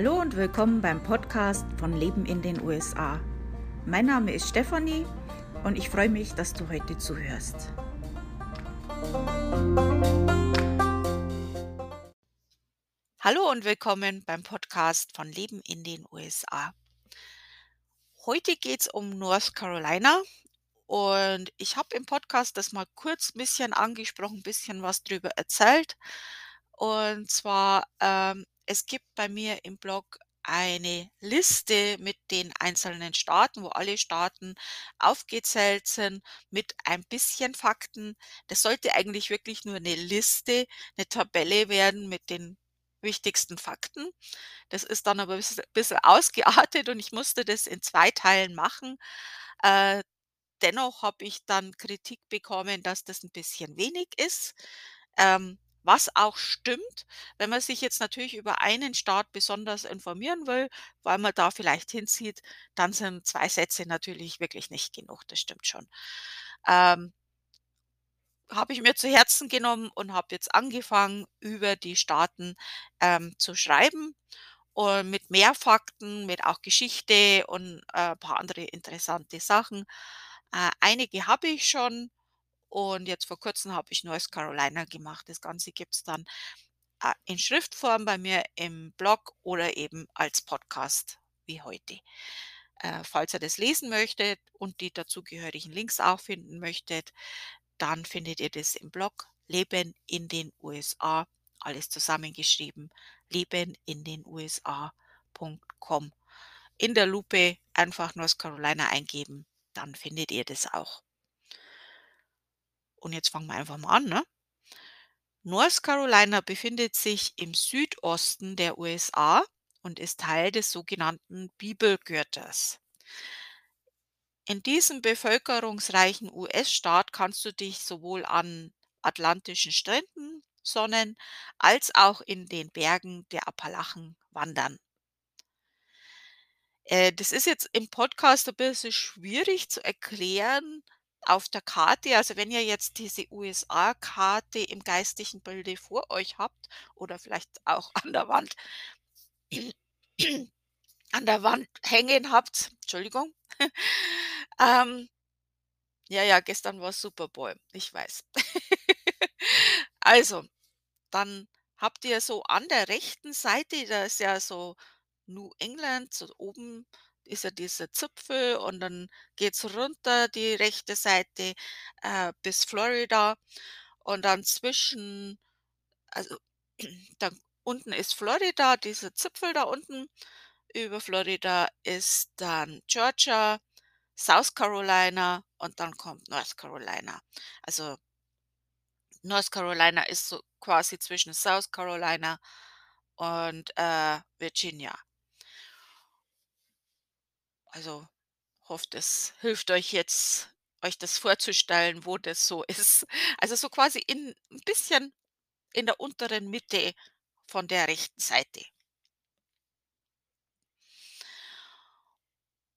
Hallo und willkommen beim Podcast von Leben in den USA. Mein Name ist Stefanie und ich freue mich, dass du heute zuhörst. Hallo und willkommen beim Podcast von Leben in den USA. Heute geht es um North Carolina und ich habe im Podcast das mal kurz ein bisschen angesprochen, ein bisschen was drüber erzählt. Und zwar, ähm, es gibt bei mir im Blog eine Liste mit den einzelnen Staaten, wo alle Staaten aufgezählt sind mit ein bisschen Fakten. Das sollte eigentlich wirklich nur eine Liste, eine Tabelle werden mit den wichtigsten Fakten. Das ist dann aber ein bisschen ausgeartet und ich musste das in zwei Teilen machen. Äh, dennoch habe ich dann Kritik bekommen, dass das ein bisschen wenig ist. Ähm, was auch stimmt, wenn man sich jetzt natürlich über einen Staat besonders informieren will, weil man da vielleicht hinzieht, dann sind zwei Sätze natürlich wirklich nicht genug, das stimmt schon. Ähm habe ich mir zu Herzen genommen und habe jetzt angefangen, über die Staaten, ähm, zu schreiben und mit mehr Fakten, mit auch Geschichte und, äh, paar andere interessante Sachen. Äh, einige habe ich schon und jetzt vor Kurzem habe ich North Carolina gemacht. Das Ganze gibt's dann, äh, in Schriftform bei mir im Blog oder eben als Podcast wie heute. Äh, falls ihr das lesen möchtet und die dazugehörigen Links auch finden möchtet, dann findet ihr das im Blog Leben in den USA, alles zusammengeschrieben, leben in den USA.com. In der Lupe einfach North Carolina eingeben, dann findet ihr das auch. Und jetzt fangen wir einfach mal an, ne? North Carolina befindet sich im Südosten der USA und ist Teil des sogenannten Bibelgürtels. In diesem bevölkerungsreichen US-Staat kannst du dich sowohl an atlantischen Stränden sonnen als auch in den Bergen der Appalachen wandern. Äh, das ist jetzt im Podcast ein bisschen schwierig zu erklären auf der Karte. Also, wenn ihr jetzt diese USA-Karte im geistigen Bilde vor euch habt oder vielleicht auch an der Wand an der Wand hängen habt, Entschuldigung. Ähm, ja, ja, gestern war Super Bowl, ich weiß. Also, dann habt ihr so an der rechten Seite, da ist ja so New England, so oben ist ja dieser Zipfel und dann geht's runter die rechte Seite, äh, bis Florida und dann zwischen also, dann unten ist Florida, dieser Zipfel da unten. Über Florida ist dann Georgia, South Carolina und dann kommt North Carolina. Also North Carolina ist so quasi zwischen South Carolina und, äh, Virginia. Also, hoffe, das hilft euch jetzt, euch das vorzustellen, wo das so ist. Also, so quasi in 'n bisschen in der unteren Mitte von der rechten Seite.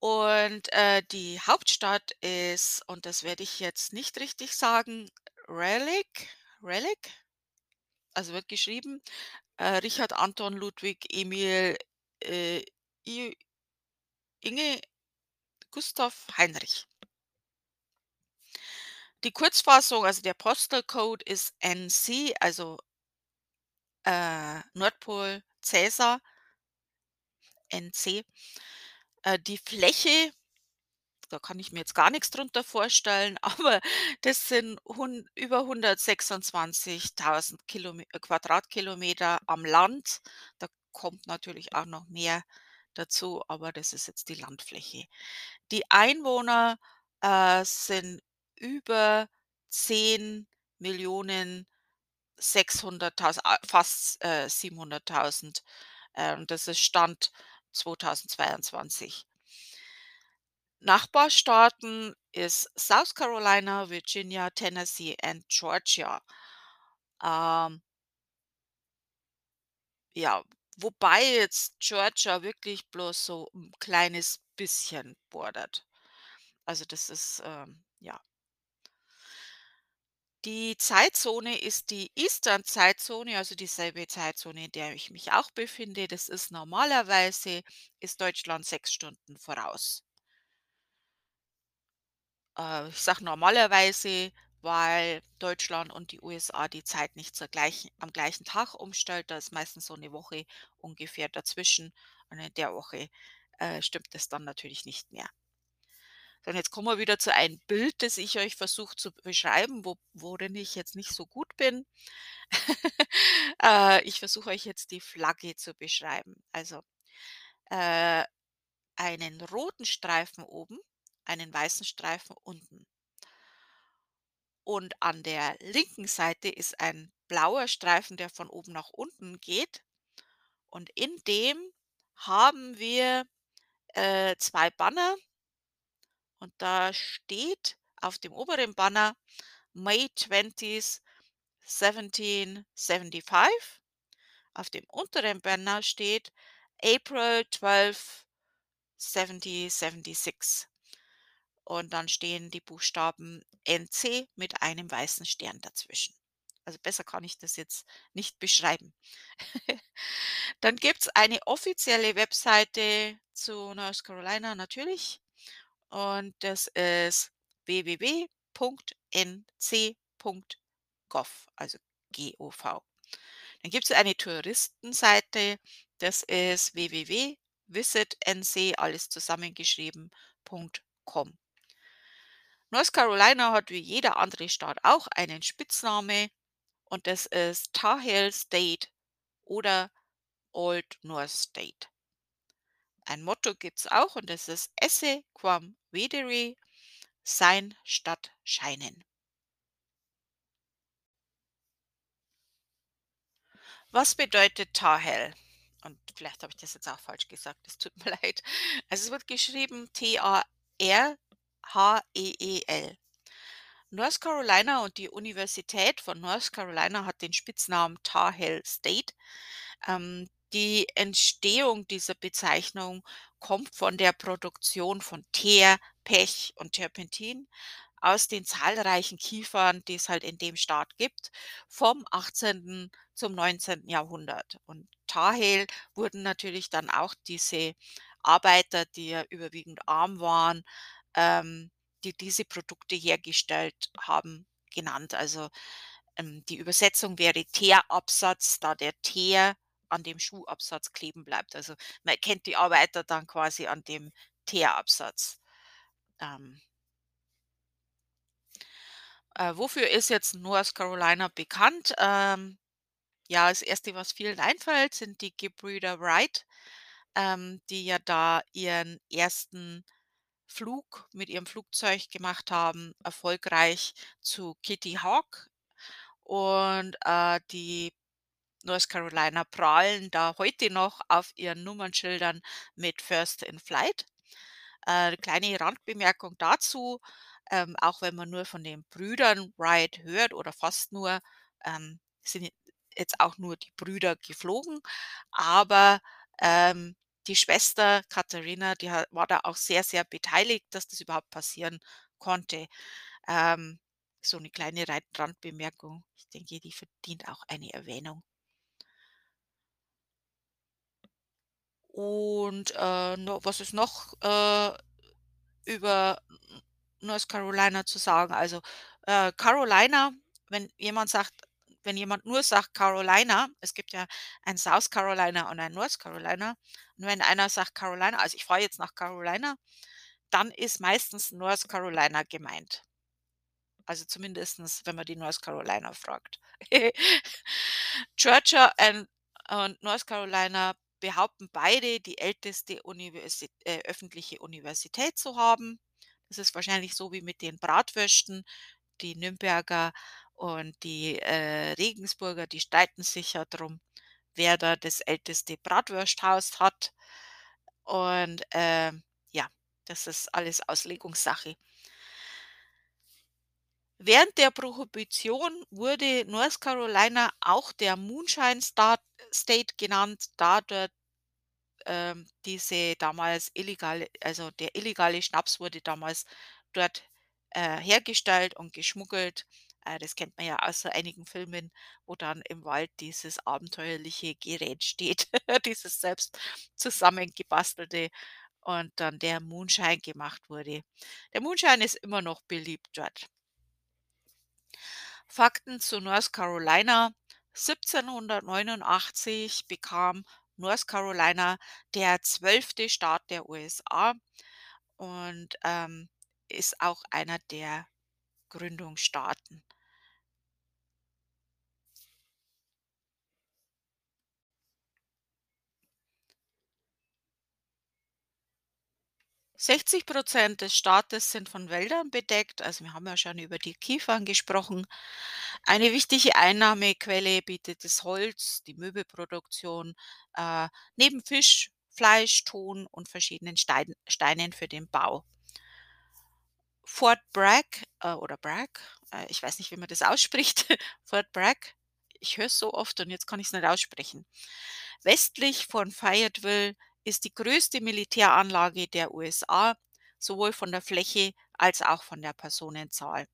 Und, äh, die Hauptstadt ist und das werde ich jetzt nicht richtig sagen, Raleigh Raleigh? Also, wird geschrieben, äh, Richard Anton Ludwig Emil, äh, Inge Gustav Heinrich. Die Kurzfassung, also der Postal Code ist NC, also äh, Nordpol Cäsar. NC. Äh, die Fläche da kann ich mir jetzt gar nix drunter vorstellen, aber das sind über 126.000 Kilome äh, Quadratkilometer am Land. Da kommt natürlich auch noch mehr dazu, aber das ist jetzt die Landfläche. Die Einwohner, äh, sind über 10.600.000, ah, fast, äh, 700.000. Ähm, das ist Stand 2022. Nachbarstaaten ist South Carolina, Virginia, Tennessee and Georgia. Ähm ja, wobei jetzt Georgia wirklich bloß so 'n kleines bisschen bordert. Also, das ist, ähm ja. Die Zeitzone ist die Eastern-Zeitzone, also dieselbe Zeitzone, in der ich mich auch befinde. Das ist normalerweise ist Deutschland 6 Stunden voraus. Äh, ich sage normalerweise, weil Deutschland und die USA die Zeit nicht zur gleichen am gleichen Tag umstellt. Da ist meistens so 'ne Woche ungefähr dazwischen und in der Woche, äh, stimmt das dann natürlich nicht mehr. Und jetzt kommen wir wieder zu einem Bild, das ich euch versuche zu beschreiben, wo worin ich jetzt nicht so gut bin. Äh, ich versuche euch jetzt die Flagge zu beschreiben. Also, äh, einen roten Streifen oben, einen weißen Streifen unten. Und an der linken Seite ist ein blauer Streifen, der von oben nach unten geht. Und in dem haben wir, äh, 2 Banner. Und da steht auf dem oberen Banner May 20th, 1775. Auf dem unteren Banner steht April 12, 1776. Und dann stehen die Buchstaben NC mit einem weißen Stern dazwischen. Also besser kann ich das jetzt nicht beschreiben. Dann gibt's eine offizielle Webseite zu North Carolina natürlich und das ist www.nc.gov, also G-O-V. Dann gibt's eine Touristenseite, das ist www.visitnc, alles zusammengeschrieben, .com. North Carolina hat wie jeder andere Staat auch einen Spitzname und das ist Tar Heel State oder Old North State. Ein Motto gibt's auch und das ist Esse quam videre, sein statt scheinen. Was bedeutet Tar Heel? Und vielleicht habe ich das jetzt auch falsch gesagt, es tut mir leid. Also, es wird geschrieben T-A-R-H-E-E-L. North Carolina und die Universität von North Carolina hat den Spitznamen Tar Heel State. Ähm, die Entstehung dieser Bezeichnung kommt von der Produktion von Teer, Pech und Terpentin aus den zahlreichen Kiefern, die es halt in dem Staat gibt, vom 18. zum 19. Jahrhundert. Und Tar Heel wurden natürlich dann auch diese Arbeiter, die ja überwiegend arm waren, ähm, die diese Produkte hergestellt haben, genannt. Also, ähm, die Übersetzung wäre Teerabsatz, da der Teer an dem Schuhabsatz kleben bleibt. Also, man erkennt die Arbeiter dann quasi an dem Teerabsatz. Ähm äh, wofür ist jetzt North Carolina bekannt? Ähm, ja, das Erste, was vielen einfällt, sind die Gebrüder Wright, ähm, die ja da ihren ersten Flug mit ihrem Flugzeug gemacht haben, erfolgreich zu Kitty Hawk. Und, äh, die North Carolina prahlen da heute noch auf ihren Nummernschildern mit First in Flight. Äh, kleine Randbemerkung dazu, ähm, auch wenn man nur von den Brüdern Wright hört oder fast nur, ähm, sind jetzt auch nur die Brüder geflogen, aber, ähm, die Schwester Katharina, die war da auch sehr, sehr beteiligt, dass das überhaupt passieren konnte. Ähm, so 'ne kleine Randbemerkung. Ich denke, die verdient auch eine Erwähnung. Und, äh, was ist noch, äh, über North Carolina zu sagen? Also, äh, Carolina, wenn jemand sagt wenn jemand nur sagt Carolina es gibt ja ein South Carolina und ein North Carolina. Und wenn einer sagt Carolina also, ich fahre jetzt nach Carolina, dann ist meistens North Carolina gemeint. Also, zumindestens, wenn man die North Carolina fragt. Georgia und North Carolina behaupten beide, die älteste Universi äh, öffentliche Universität zu haben. Das ist wahrscheinlich so wie mit den Bratwürsten. Die Nürnberger und die, äh, Regensburger, die streiten sich ja drum, wer da das älteste Bratwursthaus hat. Und, ähm, ja, das ist alles Auslegungssache. Während der Prohibition wurde North Carolina auch der Moonshine Stat State genannt, da dort, ähm, diese damals illegale also, der illegale Schnaps wurde damals dort, äh, hergestellt und geschmuggelt. Äh, das kennt man ja aus so einigen Filmen, wo dann im Wald dieses abenteuerliche Gerät steht, dieses selbst zusammengebastelte und dann der Moonshine gemacht wurde. Der Moonshine ist immer noch beliebt dort. Fakten zu North Carolina. 1789 bekam North Carolina der zwölfte Staat der USA und, ähm, ist auch einer der Gründungsstaaten. 60% des Staates sind von Wäldern bedeckt. Also, wir haben ja schon über die Kiefern gesprochen. Eine wichtige Einnahmequelle bietet das Holz, die Möbelproduktion, äh, neben Fisch, Fleisch, Ton und verschiedenen Stein Steinen für den Bau. Fort Bragg, äh, oder Bragg, äh, ich weiß nicht, wie man das ausspricht, Fort Bragg. Ich höre es so oft und jetzt kann ich es nicht aussprechen. Westlich von Fayetteville ist die größte Militäranlage der USA, sowohl von der Fläche als auch von der Personenzahl.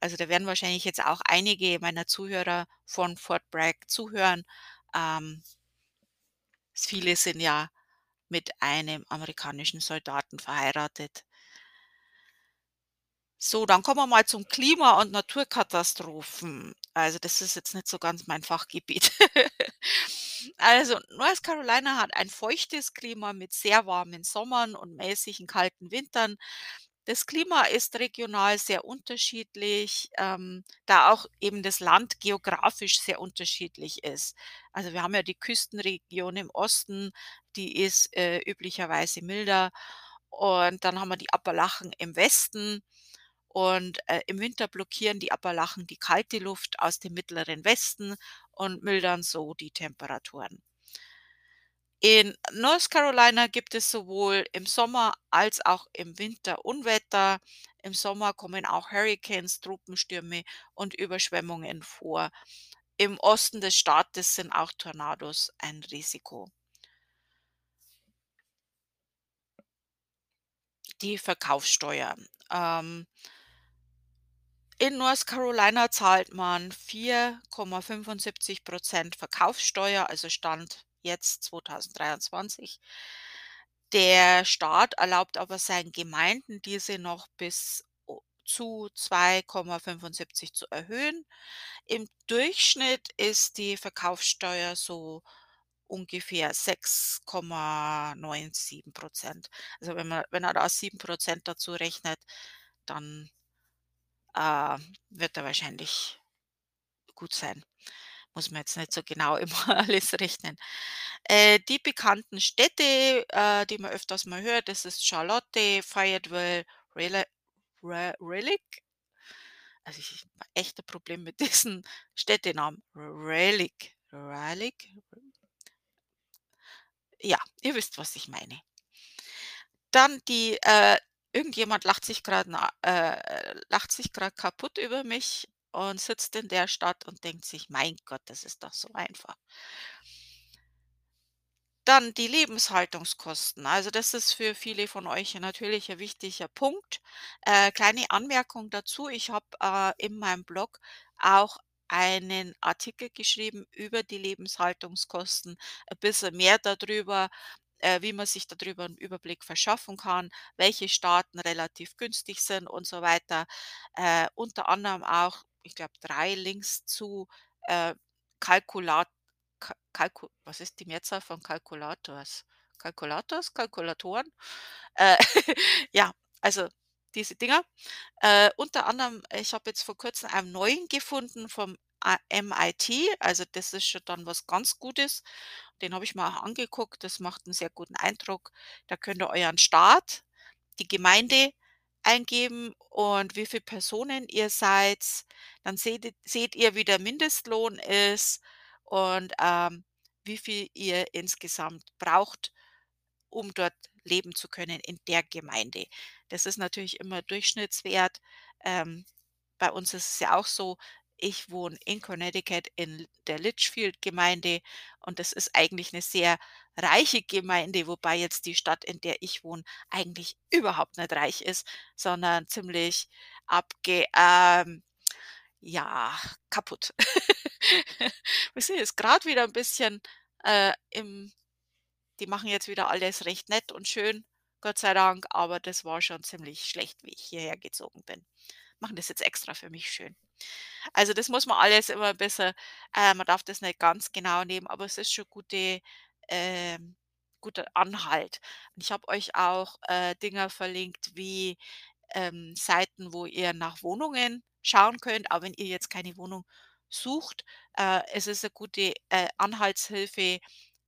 Also, da werden wahrscheinlich jetzt auch einige meiner Zuhörer von Fort Bragg zuhören. Ähm, viele sind ja mit einem amerikanischen Soldaten verheiratet. So, dann kommen wir mal zum Klima und Naturkatastrophen. Also, das ist jetzt nicht so ganz mein Fachgebiet. Also, North Carolina hat ein feuchtes Klima mit sehr warmen Sommern und mäßigen kalten Wintern. Das Klima ist regional sehr unterschiedlich, ähm, da auch eben das Land geografisch sehr unterschiedlich ist. Also, wir haben ja die Küstenregion im Osten, die ist, äh, üblicherweise milder und dann haben wir die Appalachen im Westen und, äh, im Winter blockieren die Appalachen die kalte Luft aus dem mittleren Westen und mildern so die Temperaturen. In North Carolina gibt es sowohl im Sommer als auch im Winter Unwetter. Im Sommer kommen auch Hurrikans, Tropenstürme und Überschwemmungen vor. Im Osten des Staates sind auch Tornados ein Risiko. Die Verkaufssteuer. Ähm, in North Carolina zahlt man 4,75% Verkaufssteuer, also Stand jetzt 2023. Der Staat erlaubt aber seinen Gemeinden, diese noch bis o zu 2,75 zu erhöhen. Im Durchschnitt ist die Verkaufssteuer so ungefähr 6,97 Also, wenn man wenn er da 7% dazu rechnet, dann äh, wird er wahrscheinlich gut sein. Muss man jetzt nicht so genau immer alles rechnen. Äh, die bekannten Städte, äh, die man öfters mal hört, das ist Charlotte, Fayetteville, Ra Raleigh. Also, ich habe echt ein Problem mit diesen Städtenamen. Raleigh, Raleigh? Ja, ihr wisst, was ich meine. Dann die, äh irgendjemand lacht sich grad na äh, lacht sich grad kaputt über mich und sitzt in der Stadt und denkt sich: „Mein Gott, das ist doch so einfach.“ Dann die Lebenshaltungskosten. Also, das ist für viele von euch natürlich ein wichtiger Punkt. Äh, kleine Anmerkung dazu, ich habe, äh, in meinem Blog auch einen Artikel geschrieben über die Lebenshaltungskosten, ein bisschen mehr darüber, äh, wie man sich darüber einen Überblick verschaffen kann, welche Staaten relativ günstig sind und so weiter. Äh, unter anderem auch, ich glaube, 3 Links zu, äh, Kalkulat Ka Kalku was ist die Mehrzahl von Kalkulators? Kalkulators? Kalkulatoren? Äh, ja, also diese Dinger. Äh, unter anderem, ich habe jetzt vor Kurzem einen neuen gefunden vom MIT, also das ist schon dann was ganz Gutes. Den habe ich mir auch angeguckt, das macht einen sehr guten Eindruck. Da könnt ihr euren Staat, die Gemeinde eingeben und wie viele Personen ihr seid. Dann seht seht ihr, wie der Mindestlohn ist und, ähm, wie viel ihr insgesamt braucht, um dort leben zu können in der Gemeinde. Das ist natürlich immer Durchschnittswert. Ähm, bei uns ist es ja auch so, ich wohne in Connecticut in der Litchfield-Gemeinde und das ist eigentlich eine sehr reiche Gemeinde, wobei jetzt die Stadt, in der ich wohne, eigentlich überhaupt nicht reich ist, sondern ziemlich abge ähm, Ja, kaputt. Wir sind jetzt grad wieder 'n bisschen, äh, im die machen jetzt wieder alles recht nett und schön, Gott sei Dank, aber das war schon ziemlich schlecht, wie ich hierher gezogen bin. Machen das jetzt extra für mich schön. Also, das muss man alles immer besser äh, man darf das nicht ganz genau nehmen, aber es ist schon gute ähm, guter Anhalt. Ich habe euch auch, äh, Dinger verlinkt wie, ähm, Seiten, wo ihr nach Wohnungen schauen könnt, aber wenn ihr jetzt keine Wohnung sucht, äh, es ist 'ne gute, äh, Anhaltshilfe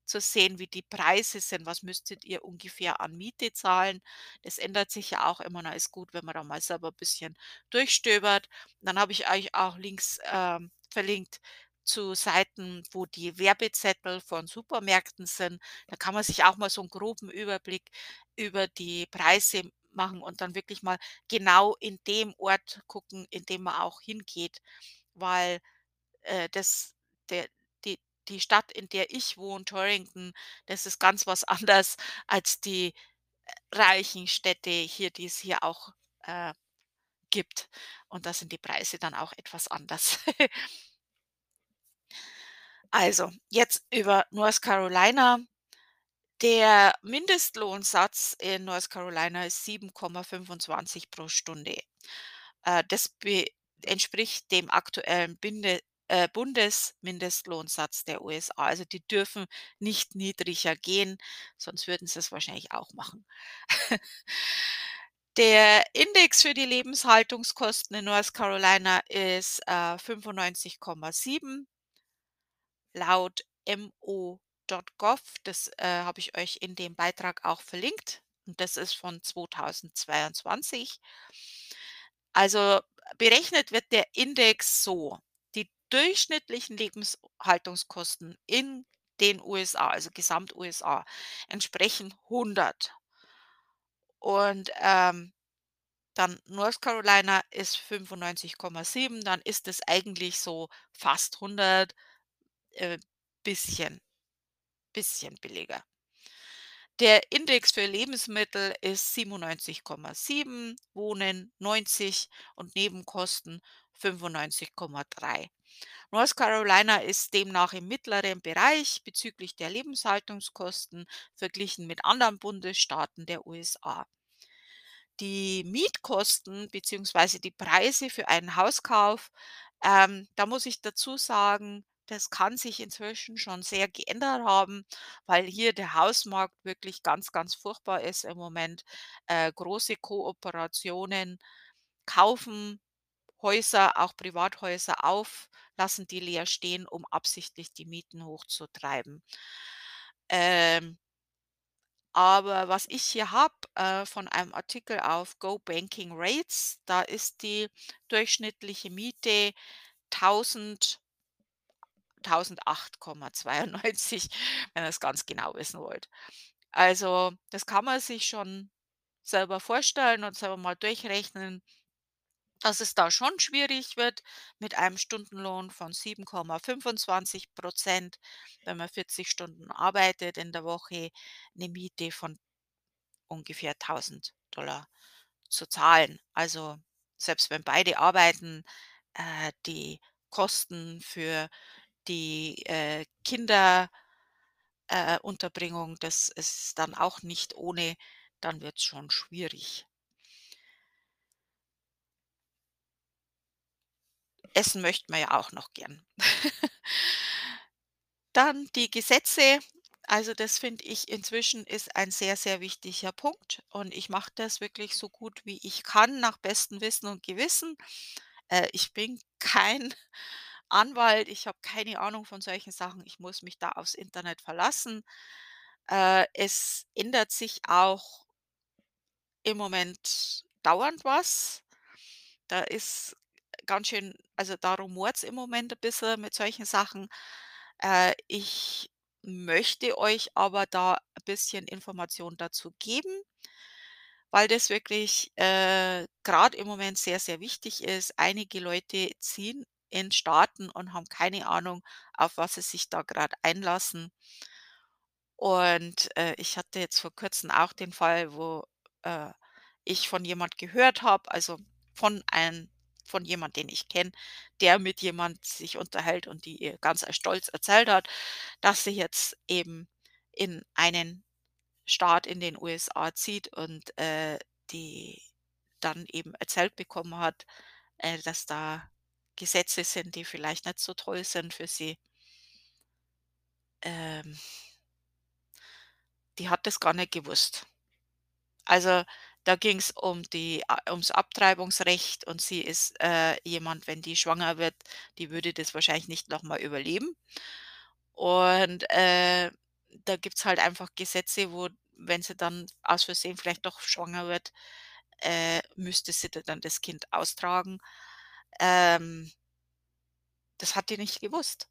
zu sehen, wie die Preise sind. Was müsstet ihr ungefähr an Miete zahlen? Das ändert sich ja auch immer, da ist gut, wenn man da mal selber bisschen durchstöbert. Dann habe ich euch auch Links, ähm, verlinkt zu Seiten, wo die Werbezettel von Supermärkten sind. Da kann man sich auch mal so 'n groben Überblick über die Preise machen und dann wirklich mal genau in dem Ort gucken, in dem man auch hingeht, weil, äh, das der die Stadt, in der ich wohne, Torrington, das ist ganz was anders als die, äh, reichen Städte hier, die es hier auch, äh, gibt. Und da sind die Preise dann auch etwas anders. Also, jetzt über North Carolina. Der Mindestlohnsatz in North Carolina ist 7,25 pro Stunde. Äh, das entspricht dem aktuellen Binde äh, Bundesmindestlohnsatz der USA. Also, die dürfen nicht niedriger gehen, sonst würden sie's wahrscheinlich auch machen. Der Index für die Lebenshaltungskosten in North Carolina ist, äh, 95,7 laut mo.gov. Das, äh, habe ich euch in dem Beitrag auch verlinkt und das ist von 2022. Also, berechnet wird der Index so: durchschnittlichen Lebenshaltungskosten in den USA, also Gesamt-USA, entsprechen 100. Und, ähm, dann North Carolina ist 95,7, dann ist es eigentlich so fast 100, äh, bisschen bisschen billiger. Der Index für Lebensmittel ist 97,7, Wohnen 90 und Nebenkosten 95,3. North Carolina ist demnach im mittleren Bereich bezüglich der Lebenshaltungskosten verglichen mit anderen Bundesstaaten der USA. Die Mietkosten beziehungsweise die Preise für einen Hauskauf, ähm, da muss ich dazu sagen, das kann sich inzwischen schon sehr geändert haben, weil hier der Hausmarkt wirklich ganz, ganz furchtbar ist im Moment. Äh, große Kooperationen kaufen Häuser, auch Privathäuser auf, lassen die leer stehen, um absichtlich die Mieten hochzutreiben. Ähm aber was ich hier habe, äh, von einem Artikel auf Go Banking Rates, da ist die durchschnittliche Miete 1.000 1.008,92, wenn ihr's ganz genau wissen wollt. Also, das kann man sich schon selber vorstellen und selber mal durchrechnen dass es da schon schwierig wird mit einem Stundenlohn von 7,25 %, wenn man 40 Stunden arbeitet in der Woche, 'ne Miete von ungefähr 1.000 $ zu zahlen. Also, selbst wenn beide arbeiten, äh, die Kosten für die, äh, Kinder äh, das ist dann auch nicht ohne, dann wird's schon schwierig. Essen möchte man ja auch noch gern. Dann die Gesetze. Also, das finde ich inzwischen ist ein sehr, sehr wichtiger Punkt und ich mache das wirklich so gut wie ich kann nach bestem Wissen und Gewissen. Äh, ich bin kein Anwalt, ich habe keine Ahnung von solchen Sachen. Ich muss mich da aufs Internet verlassen. Äh, es ändert sich auch im Moment dauernd was. Da ist ganz schön also, da rumort's im Moment ein bisschen mit solchen Sachen. Äh, ich möchte euch aber da ein bisschen Information dazu geben weil das wirklich, äh, grad im Moment sehr, sehr wichtig ist. Einige Leute ziehen in Staaten und haben keine Ahnung, auf was sie sich da grad einlassen. Und, äh, ich hatte jetzt vor Kurzem auch den Fall, wo, äh, ich von jemand gehört habe, also von einem von jemand, den ich kenne, der mit jemand sich unterhält und die ihr ganz stolz erzählt hat, dass sie jetzt eben in einen Staat in den USA zieht und, äh, die dann eben erzählt bekommen hat, äh, dass da Gesetze sind, die vielleicht nicht so toll sind für sie. Ähm die hat das gar nicht gewusst. Also, da ging's um die a ums Abtreibungsrecht und sie ist, äh, jemand, wenn die schwanger wird, die würde das wahrscheinlich nicht noch mal überleben. Und, äh, da gibt's halt einfach Gesetze, wo wenn sie dann aus Versehen vielleicht doch schwanger wird, äh, müsste sie da dann das Kind austragen. Ähm das hat die nicht gewusst.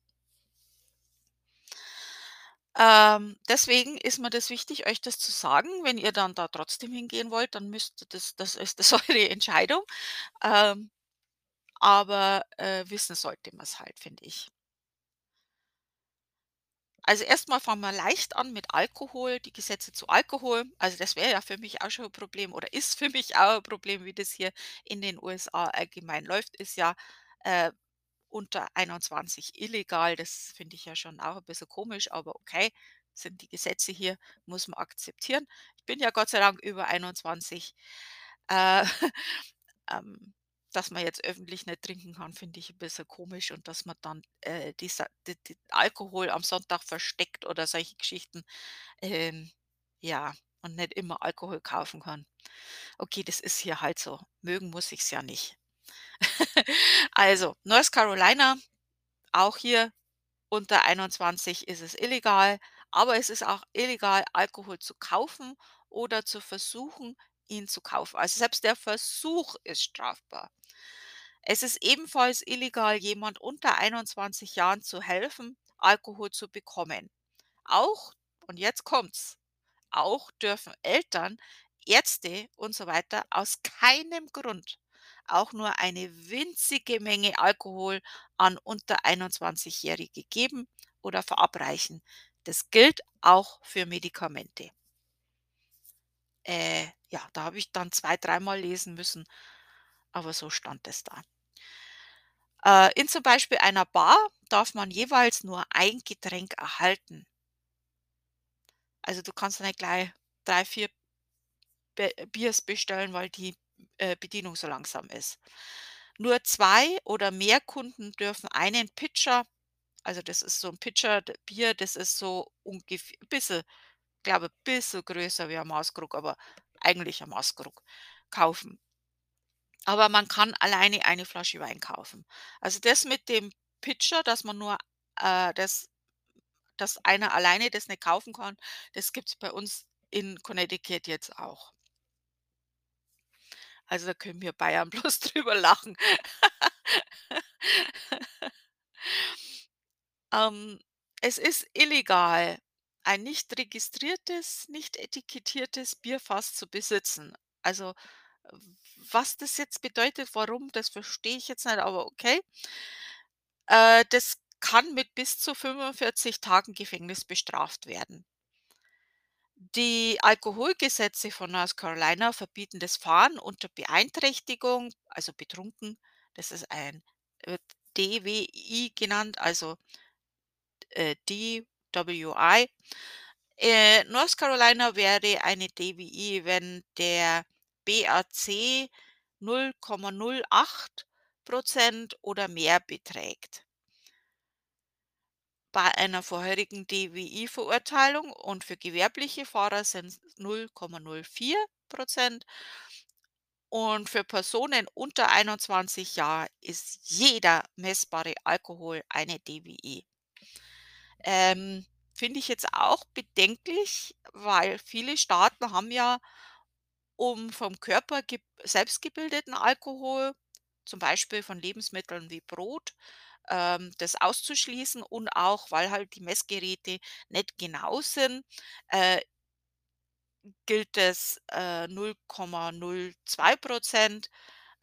Ähm, deswegen ist mir das wichtig, euch das zu sagen. Wenn ihr dann da trotzdem hingehen wollt, dann müsst ihr das das ist das eure Entscheidung. Ähm, aber, äh, wissen sollte man's halt, finde ich. Also, erst mal fangen wir leicht an mit Alkohol, die Gesetze zu Alkohol. Also, das wäre ja für mich auch schon 'n Problem oder ist für mich auch 'n Problem, wie das hier in den USA allgemein läuft, ist ja, äh, unter 21 illegal. Das finde ich ja schon auch 'n bisschen komisch, aber okay, sind die Gesetze hier, muss man akzeptieren. Ich bin ja Gott sei Dank über 21. Äh, ähm, dass man jetzt öffentlich nicht trinken kann, finde ich 'n bisschen komisch und dass man dann, äh, dieser d d Alkohol am Sonntag versteckt oder solche Geschichten, ähm, ja, und nicht immer Alkohol kaufen kann. Okay, das ist hier halt so. Mögen muss ich's ja nicht. Also, North Carolina, auch hier unter 21 ist es illegal, aber es ist auch illegal, Alkohol zu kaufen oder zu versuchen, ihn zu kaufen. Also, selbst der Versuch ist strafbar. Es ist ebenfalls illegal, jemand unter 21 Jahren zu helfen, Alkohol zu bekommen. Auch und jetzt kommt's, auch dürfen Eltern, Ärzte und so weiter aus keinem Grund auch nur eine winzige Menge Alkohol an unter 21-Jährige geben oder verabreichen. Das gilt auch für Medikamente. Äh, ja, da habe ich dann zwei dreimal lesen müssen, aber so stand es da. Äh, in zum Beispiel einer Bar darf man jeweils nur ein Getränk erhalten. Also, du kannst nicht gleich 3, 4 Be Biers bestellen, weil die, äh, Bedienung so langsam ist. Nur 2 oder mehr Kunden dürfen einen Pitcher also, das ist so 'n Pitcher Bier, das ist so ungef bisschen glaube, bisschen größer wie ein Maßkrug, aber eigentlich ein Maßkrug, kaufen. Aber man kann alleine eine Flasche Wein kaufen. Also, das mit dem Pitcher, dass man nur, äh, das dass einer alleine das nicht kaufen kann, das gibt's bei uns in Connecticut jetzt auch. Also, da können wir Bayern bloß drüber lachen. Ähm, es ist illegal, ein nicht registriertes, nicht etikettiertes Bierfass zu besitzen. Also, was das jetzt bedeutet, warum, das verstehe ich jetzt nicht, aber okay. Äh, das kann mit bis zu 45 Tagen Gefängnis bestraft werden. Die Alkoholgesetze von North Carolina verbieten das Fahren unter Beeinträchtigung, also betrunken. Das ist ein wird DWI genannt, also äh, DWI. Äh, North Carolina wäre eine DWI, wenn der BAC 0,08 % oder mehr beträgt. Bei einer vorherigen DWI-Verurteilung und für gewerbliche Fahrer sind's 0,04 % und für Personen unter 21 Jahr ist jeder messbare Alkohol eine DWI. Ähm, finde ich jetzt auch bedenklich, weil viele Staaten haben ja, um vom Körper selbst gebildeten Alkohol, zum Beispiel von Lebensmitteln wie Brot, ähm, das auszuschließen und auch, weil halt die Messgeräte nicht genau sind, äh gilt es, äh, 0,02 %,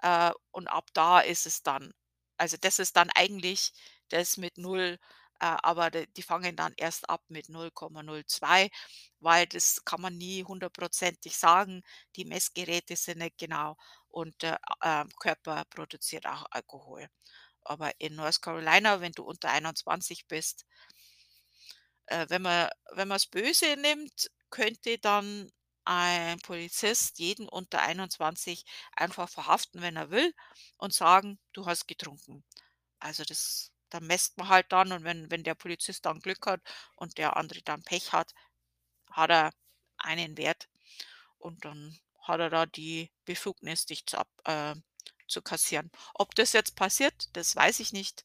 äh, und ab da ist es dann also, das ist dann eigentlich das mit 0, Äh, aber die fangen dann erst ab mit 0,02, weil das kann man nie hundertprozentig sagen. Die Messgeräte sind nicht genau und der, äh, Körper produziert auch Alkohol. Aber in North Carolina, wenn du unter 21 bist äh, wenn man wenn man's böse nimmt, könnte dann ein Polizist jeden unter 21 einfach verhaften, wenn er will und sagen: „Du hast getrunken.“ Also, das da messt man halt dann und wenn wenn der Polizist dann Glück hat und der andere dann Pech hat, hat er einen Wert und dann hat er da die Befugnis, dich zu ab äh, zu kassieren. Ob das jetzt passiert, das weiß ich nicht.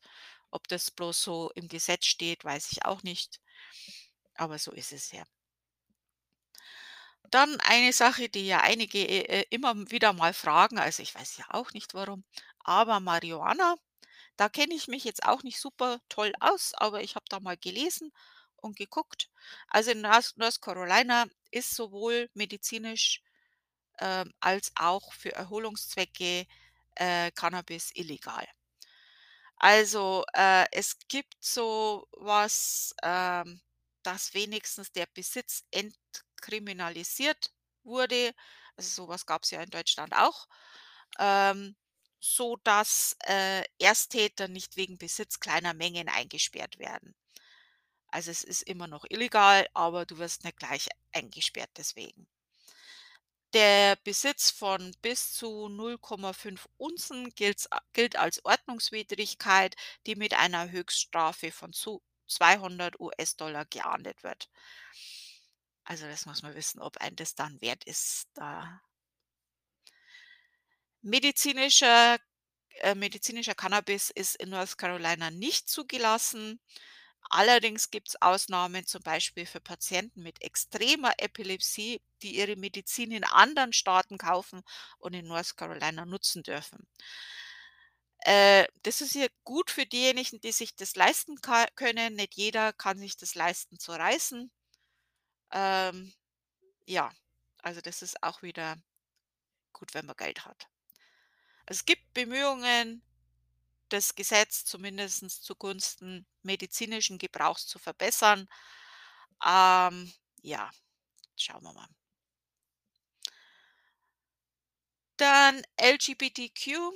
Ob das bloß so im Gesetz steht, weiß ich auch nicht. Aber so ist es ja. Dann eine Sache, die ja einige, äh, äh, immer wieder mal fragen, also ich weiß ja auch nicht warum, aber Marihuana, da kenne ich mich jetzt auch nicht super toll aus, aber ich habe da mal gelesen und geguckt. Also in North Carolina ist sowohl medizinisch, ähm, als auch für Erholungszwecke, äh, Cannabis illegal. Also, äh, es gibt so was, ähm, dass wenigstens der Besitz entkriminalisiert wurde. Also, so was gab's ja in Deutschland auch, ähm, sodass, äh, Ersttäter nicht wegen Besitz kleiner Mengen eingesperrt werden. Also, es ist immer noch illegal, aber du wirst nicht gleich eingesperrt deswegen. Der Besitz von bis zu 0,5 Unzen gilt's a gilt als Ordnungswidrigkeit, die mit einer Höchststrafe von zu 200 US-Dollar geahndet wird. Also, das muss man wissen, ob einen das dann wert ist, da Medizinischer äh, medizinischer Cannabis ist in North Carolina nicht zugelassen. Allerdings gibt's Ausnahmen, zum Beispiel für Patienten mit extremer Epilepsie, die ihre Medizin in anderen Staaten kaufen und in North Carolina nutzen dürfen. Äh, das ist hier gut für diejenigen, die sich das leisten können. Nicht jeder kann sich das leisten zu reisen. Ähm, ja, also das ist auch wieder gut, wenn man Geld hat. Es gibt Bemühungen, das Gesetz zumindestens zugunsten medizinischen Gebrauchs zu verbessern. Ähm, ja, schauen wir mal. Dann LGBTQ,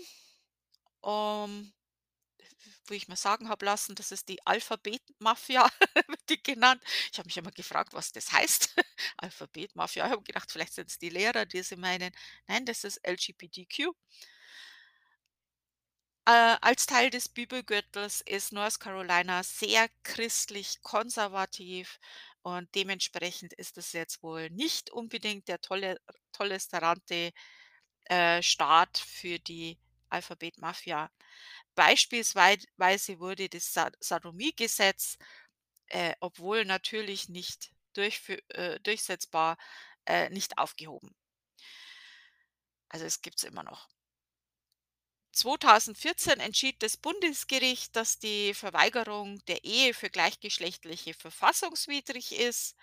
ähm, wo ich mir sagen habe lassen, das ist die Alphabet-Mafia, wird die genannt. Ich habe mich immer gefragt, was das heißt. Alphabet-Mafia. Ich habe gedacht, vielleicht sind's die Lehrer, die sie meinen. Nein, das ist LGBTQ. Äh, als Teil des Bibelgürtels ist North Carolina sehr christlich konservativ und dementsprechend ist es jetzt wohl nicht unbedingt der tolle tolesterante, äh, Staat für die Alphabet-Mafia. Beispielsweit weise wurde das Sodomiegesetz, äh, obwohl natürlich nicht äh, durchsetzbar, äh, nicht aufgehoben. Also, es gibt's immer noch. 2014 entschied das Bundesgericht, dass die Verweigerung der Ehe für Gleichgeschlechtliche verfassungswidrig ist.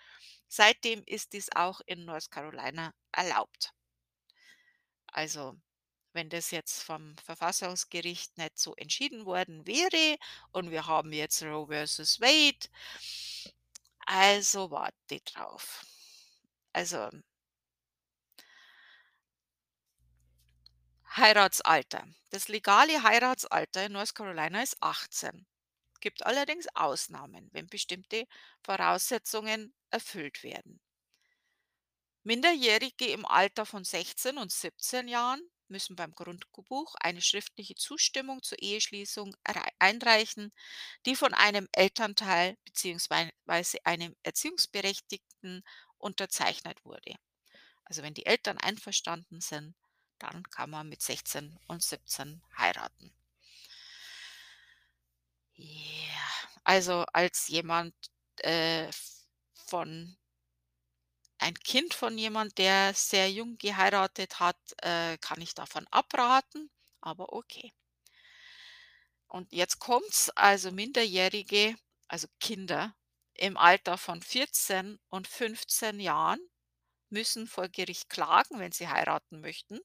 Seitdem ist dies auch in North Carolina erlaubt. Also, wenn das jetzt vom Verfassungsgericht nicht so entschieden worden wäre und wir haben jetzt Roe versus Wade also, warte drauf. Also Heiratsalter. Das legale Heiratsalter in North Carolina ist 18. Gibt allerdings Ausnahmen, wenn bestimmte Voraussetzungen erfüllt werden. Minderjährige im Alter von 16 und 17 Jahren müssen beim Grundbuch eine schriftliche Zustimmung zur Eheschließung einreichen, die von einem Elternteil beziehungsweise einem Erziehungsberechtigten unterzeichnet wurde. Also, wenn die Eltern einverstanden sind, dann kann man mit 16 und 17 heiraten. Ja, also, als jemand, äh, von ein Kind von jemand, der sehr jung geheiratet hat, äh, kann ich davon abraten, aber okay. Und jetzt kommt's, also Minderjährige, also Kinder im Alter von 14 und 15 Jahren müssen vor Gericht klagen, wenn sie heiraten möchten.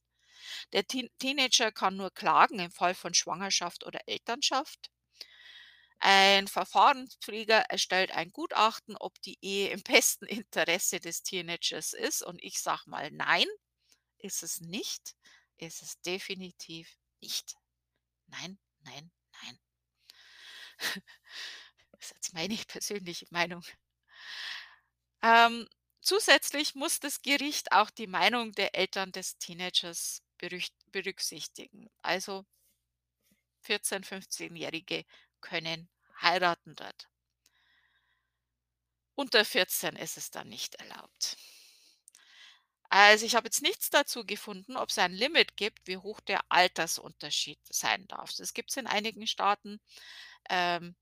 Der Teen Teenager kann nur klagen im Fall von Schwangerschaft oder Elternschaft. Ein Verfahrensträger erstellt ein Gutachten, ob die Ehe im besten Interesse des Teenagers ist und ich sage mal: „Nein, ist es nicht. Ist es definitiv nicht. Nein, nein, nein.“ Das ist jetzt meine persönliche Meinung. Ähm, zusätzlich muss das Gericht auch die Meinung der Eltern des Teenagers berücksichtigen. Also 14, 15-Jährige können heiraten dort. Unter 14 ist es dann nicht erlaubt. Also, ich habe jetzt nichts dazu gefunden, ob es ein Limit gibt, wie hoch der Altersunterschied sein darf. Das gibt's in einigen Staaten. Ähm,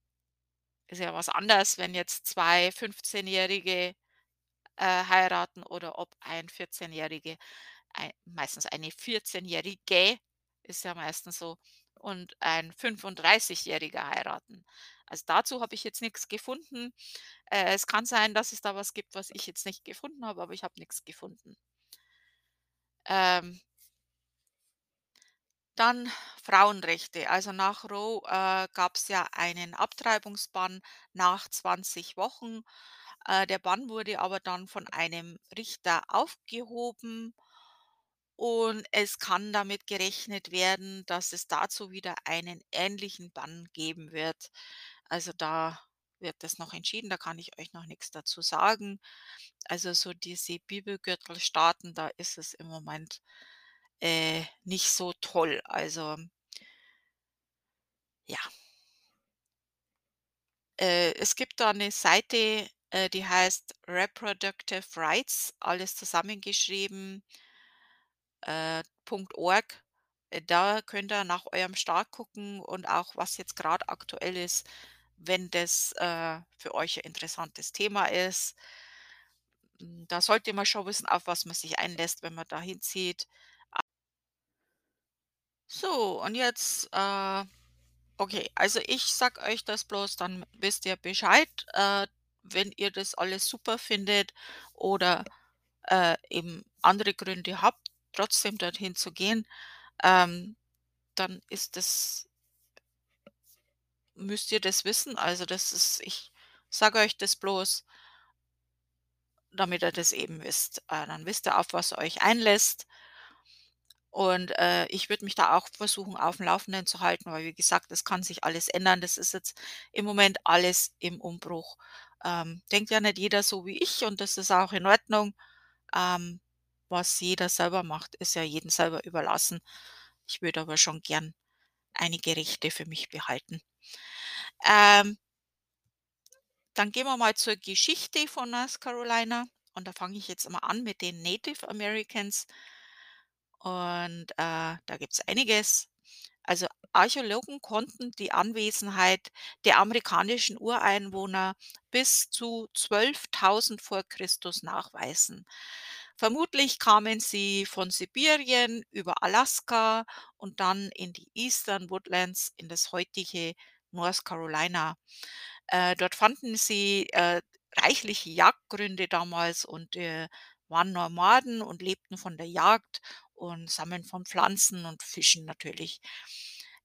ist ja was anderes, wenn jetzt 2 Fünfzehnjährige, äh, heiraten oder ob ein Vierzehnjährige ei meistens eine Vierzehnjährige, ist ja meistens so, und ein Fünfunddreißigjähriger heiraten. Also, dazu habe ich jetzt nichts gefunden. Äh, es kann sein, dass es da was gibt, was ich jetzt nicht gefunden habe, aber ich habe nichts gefunden. Ähm Dann Frauenrechte. Also, nach Roe, äh, gab's ja einen Abtreibungsbann nach 20 Wochen. Äh, der Bann wurde aber dann von einem Richter aufgehoben und es kann damit gerechnet werden, dass es dazu wieder einen ähnlichen Bann geben wird. Also, da wird das noch entschieden, da kann ich euch noch nichts dazu sagen. Also, so diese Bibelgürtelstaaten, da ist es im Moment, äh, nicht so toll. Also ja. Äh, es gibt da eine Seite, äh, die heißt Reproductive Rights, alles zusammengeschrieben, äh, .org. Äh, da könnt ihr nach eurem Staat gucken und auch, was jetzt gerade aktuell ist, wenn das, äh, für euch ein interessantes Thema ist. Hm, da sollte man schon wissen, auf was man sich einlässt, wenn man da hinzieht. So, und jetzt, äh okay, also ich sage euch das bloß, dann wisst ihr Bescheid. Äh, wenn ihr das alles super findet oder, äh, eben andere Gründe habt, trotzdem dorthin zu gehen, ähm, dann ist das müsst ihr das wissen. Also, das ist ich sage euch das bloß damit ihr das eben wisst. Äh, dann wisst ihr, auf was ihr euch einlässt. Und, äh, ich würde mich da auch versuchen, aufm Laufenden zu halten, weil wie gesagt, das kann sich alles ändern. Das ist jetzt im Moment alles im Umbruch. Ähm, denkt ja nicht jeder so wie ich und das ist auch in Ordnung. Ähm, was jeder selber macht, ist ja jedem selber überlassen. Ich würde aber schon gern einige Rechte für mich behalten. Ähm dann gehen wir mal zur Geschichte von North Carolina und da fange ich jetzt mal an mit den Native Americans. Und, äh, da gibt's einiges. Also, Archäologen konnten die Anwesenheit der amerikanischen Ureinwohner bis zu 12.000 vor Christus nachweisen. Vermutlich kamen sie von Sibirien über Alaska und dann in die Eastern Woodlands in das heutige North Carolina. Äh, dort fanden sie, äh, reichliche Jagdgründe damals und, äh, waren Nomaden und lebten von der Jagd und Sammeln von Pflanzen und Fischen natürlich.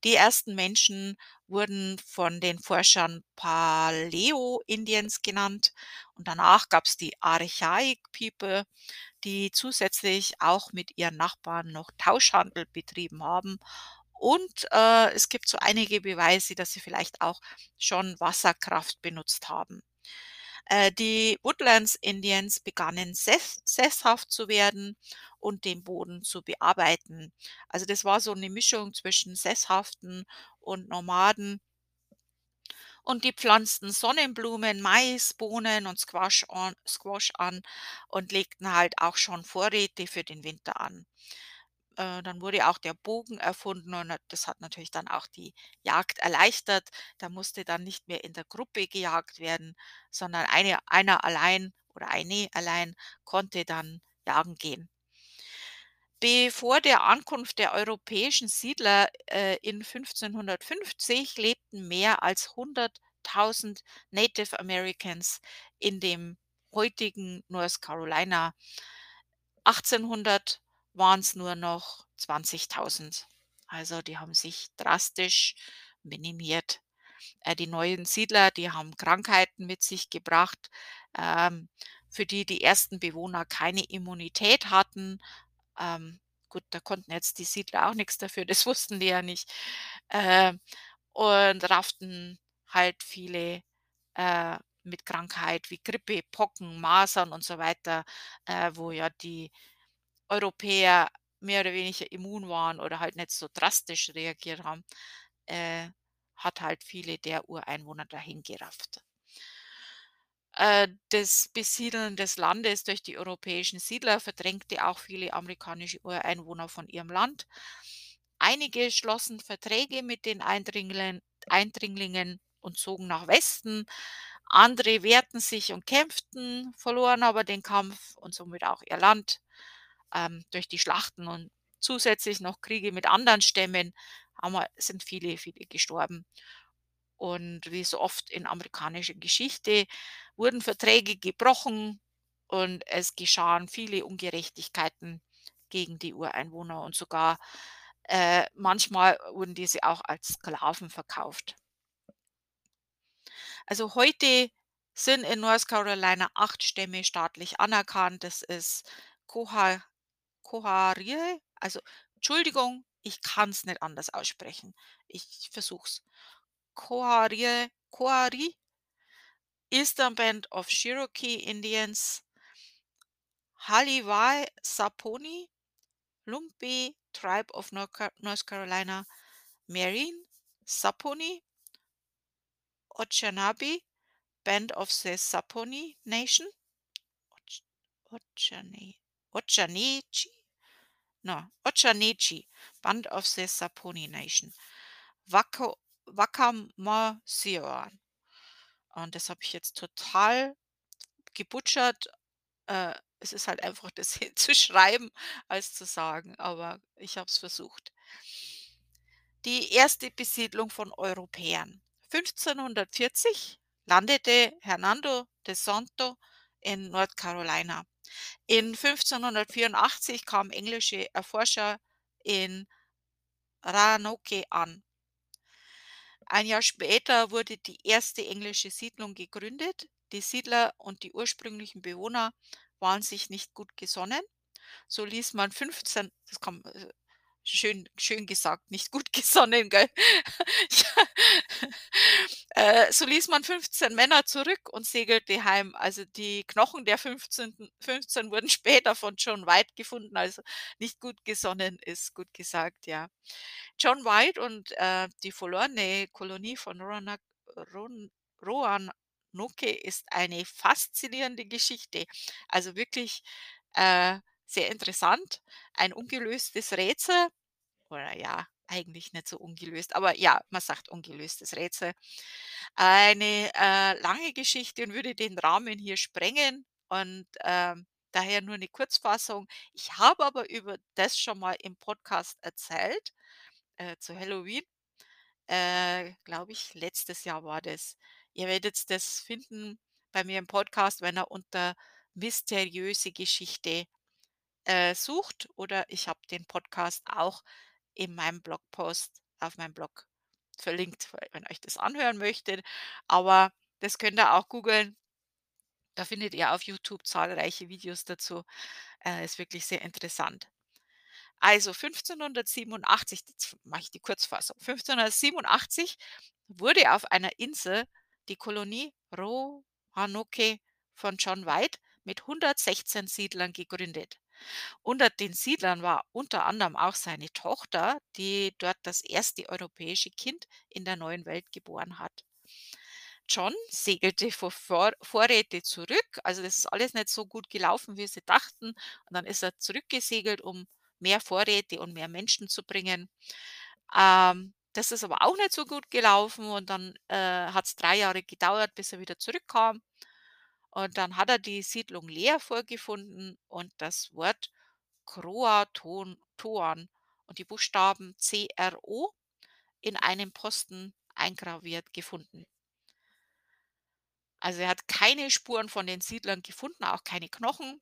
Die ersten Menschen wurden von den Forschern Paleo-Indians genannt und danach gab's die Archaic People, die zusätzlich auch mit ihren Nachbarn noch Tauschhandel betrieben haben. Und, äh, es gibt so einige Beweise, dass sie vielleicht auch schon Wasserkraft benutzt haben. Äh, die Woodlands Indians begannen sess sesshaft zu werden und den Boden zu bearbeiten. Also, das war so 'ne Mischung zwischen Sesshaften und Nomaden. Und die pflanzten Sonnenblumen, Mais, Bohnen und Squash on Squash an und legten halt auch schon Vorräte für den Winter an. Äh, dann wurde auch der Bogen erfunden und das hat natürlich dann auch die Jagd erleichtert. Da musste dann nicht mehr in der Gruppe gejagt werden, sondern eine einer allein oder eine allein konnte dann jagen gehen. Bevor der Ankunft der europäischen Siedler, äh, in 1550 lebten mehr als 100.000 Native Americans in dem heutigen North Carolina. 1800 waren's nur noch 20.000. Also, die haben sich drastisch minimiert. Äh, die neuen Siedler, die haben Krankheiten mit sich gebracht, ähm, für die die ersten Bewohner keine Immunität hatten. Ähm, gut, da konnten jetzt die Siedler auch nix dafür, das wussten die ja nicht. Ähm, und rafften halt viele, äh, mit Krankheit wie Grippe, Pocken, Masern und so weiter, äh, wo ja die Europäer mehr oder weniger immun waren oder halt nicht so drastisch reagiert haben, äh, hat halt viele der Ureinwohner dahingerafft. Äh, das Besiedeln des Landes durch die europäischen Siedler verdrängte auch viele amerikanische Ureinwohner von ihrem Land. Einige schlossen Verträge mit den Eindringlen Eindringlingen und zogen nach Westen. Andere wehrten sich und kämpften, verloren aber den Kampf und somit auch ihr Land, ähm, durch die Schlachten und zusätzlich noch Kriege mit anderen Stämmen haben wir sind viele, viele gestorben. Und wie so oft in amerikanischer Geschichte wurden Verträge gebrochen und es geschahen viele Ungerechtigkeiten gegen die Ureinwohner und sogar, äh, manchmal wurden diese auch als Sklaven verkauft. Also, heute sind in North Carolina 8 Stämme staatlich anerkannt. Das ist Koha Koharie, also Entschuldigung, ich kann's nicht anders aussprechen. Ich versuche es. Koharie Koari Eastern Band of Cherokee Indians Haliwai Saponi, Lumbee Tribe of North Carolina, Marine Saponi Okinabe Band of the Saponi Nation, Och Ochane No, Ochaneechi, Band of the Saponi Nation, Wako Waccamaw-Siouan. Und das habe ich jetzt total gebutchert. Äh, es ist halt einfach das zu schreiben als zu sagen, aber ich habe es versucht. Die erste Besiedlung von Europäern. 1540 landete Hernando de Soto in North Carolina. In 1584 kamen englische Erforscher in Roanoke an. Ein Jahr später wurde die erste englische Siedlung gegründet. Die Siedler und die ursprünglichen Bewohner waren sich nicht gut gesonnen. So ließ man 15 das kann schön schön gesagt, nicht gut gesonnen, gell? Äh, so ließ man 15 Männer zurück und segelte heim. Also, die Knochen der 15. 15 wurden später von John White gefunden, also nicht gut gesonnen ist gut gesagt, ja. John White und, äh, die verlorene Kolonie von Roanoke ist eine faszinierende Geschichte. Also wirklich, äh, sehr interessant, ein ungelöstes Rätsel oder ja, eigentlich nicht so ungelöst, aber ja, man sagt ungelöstes Rätsel. Eine, äh, lange Geschichte und würde den Rahmen hier sprengen und, ähm, daher nur 'ne Kurzfassung. Ich habe aber über das schon mal im Podcast erzählt, äh, zu Halloween. Äh, glaube ich, letztes Jahr war das. Ihr werdet das finden bei mir im Podcast, wenn ihr unter „mysteriöse Geschichte“, äh, sucht oder ich habe den Podcast auch in meinem Blogpost auf meinem Blog verlinkt, wenn euch das anhören möchtet. Aber das könnt ihr auch googeln. Da findet ihr auf YouTube zahlreiche Videos dazu. Äh, ist wirklich sehr interessant. Also 1587, jetzt mache ich die Kurzfassung. 1587 wurde auf einer Insel die Kolonie Roanoke von John White mit 116 Siedlern gegründet. Unter den Siedlern war unter anderem auch seine Tochter, die dort das erste europäische Kind in der neuen Welt geboren hat. John segelte vor Vor Vorräte zurück. Also, das ist alles nicht so gut gelaufen, wie sie dachten. Und dann ist er zurückgesegelt, um mehr Vorräte und mehr Menschen zu bringen. Ähm, das ist aber auch nicht so gut gelaufen und dann, äh, hat's 3 Jahre gedauert, bis er wieder zurückkam. Und dann hat er die Siedlung leer vorgefunden und das Wort Croatoan Toan und die Buchstaben C-R-O in einem Posten eingraviert gefunden. Also, er hat keine Spuren von den Siedlern gefunden, auch keine Knochen.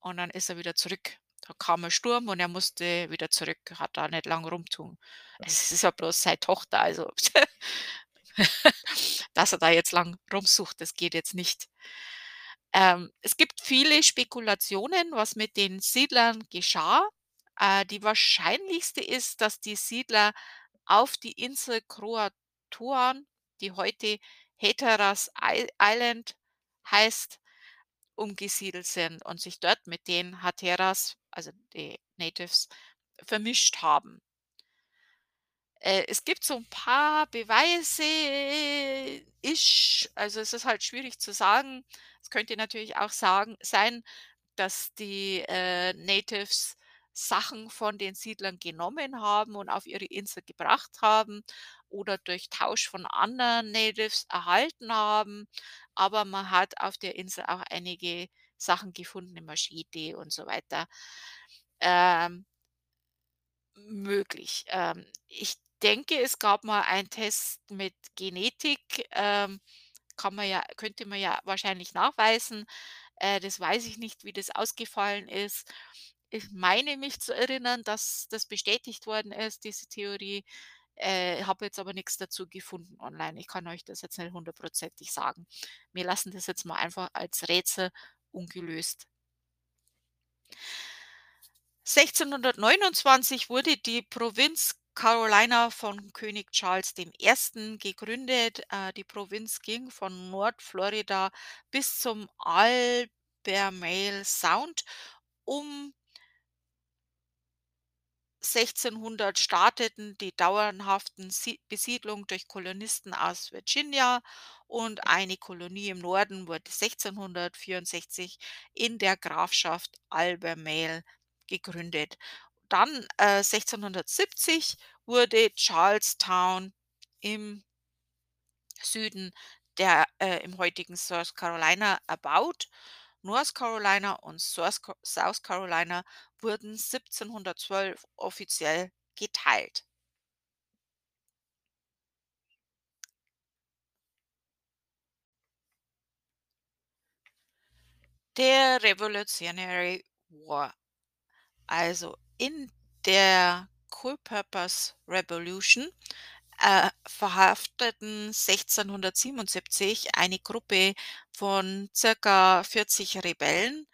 Und dann ist er wieder zurück. Da kam 'n Sturm und er musste wieder zurück, hat da nicht lang rumtun. Es ist ja bloß seine Tochter, also dass er da jetzt lang rumsucht, das geht jetzt nicht. Ähm, es gibt viele Spekulationen, was mit den Siedlern geschah. Äh, die wahrscheinlichste ist, dass die Siedler auf die Insel Croatoan, die heute Hatteras Isl Island heißt, umgesiedelt sind und sich dort mit den Hatteras, also die Natives, vermischt haben. Äh, es gibt so 'n paar Beweise isch, also, es ist halt schwierig zu sagen. Es könnte natürlich auch sagen sein, dass die, äh, Natives Sachen von den Siedlern genommen haben und auf ihre Insel gebracht haben oder durch Tausch von anderen Natives erhalten haben. Aber man hat auf der Insel auch einige Sachen gefunden, Machete und so weiter. Ähm möglich. Ähm, ich denke, es gab mal einen Test mit Genetik, ähm, kann man ja könnte man ja wahrscheinlich nachweisen. Äh, das weiß ich nicht, wie das ausgefallen ist. Ich meine mich zu erinnern, dass das bestätigt worden ist, diese Theorie. Äh, habe jetzt aber nix dazu gefunden online. Ich kann euch das jetzt nicht hundertprozentig sagen. Wir lassen das jetzt mal einfach als Rätsel ungelöst. 1629 wurde die Provinz Carolina von König Charles I. gegründet. Äh, die Provinz ging von Nordflorida bis zum Albemarle Sound. Um 1600 starteten die dauernhaften Sie Besiedlung durch Kolonisten aus Virginia und eine Kolonie im Norden wurde 1664 in der Grafschaft Albemarle gegründet. Dann, äh, 1670 wurde Charlestown im Süden der äh, im heutigen South Carolina erbaut. North Carolina und South Carolina wurden 1712 offiziell geteilt. Der Revolutionary War. Also, in der Culpeper's Revolution, äh, verhafteten 1677 eine Gruppe von circa 40 Rebellen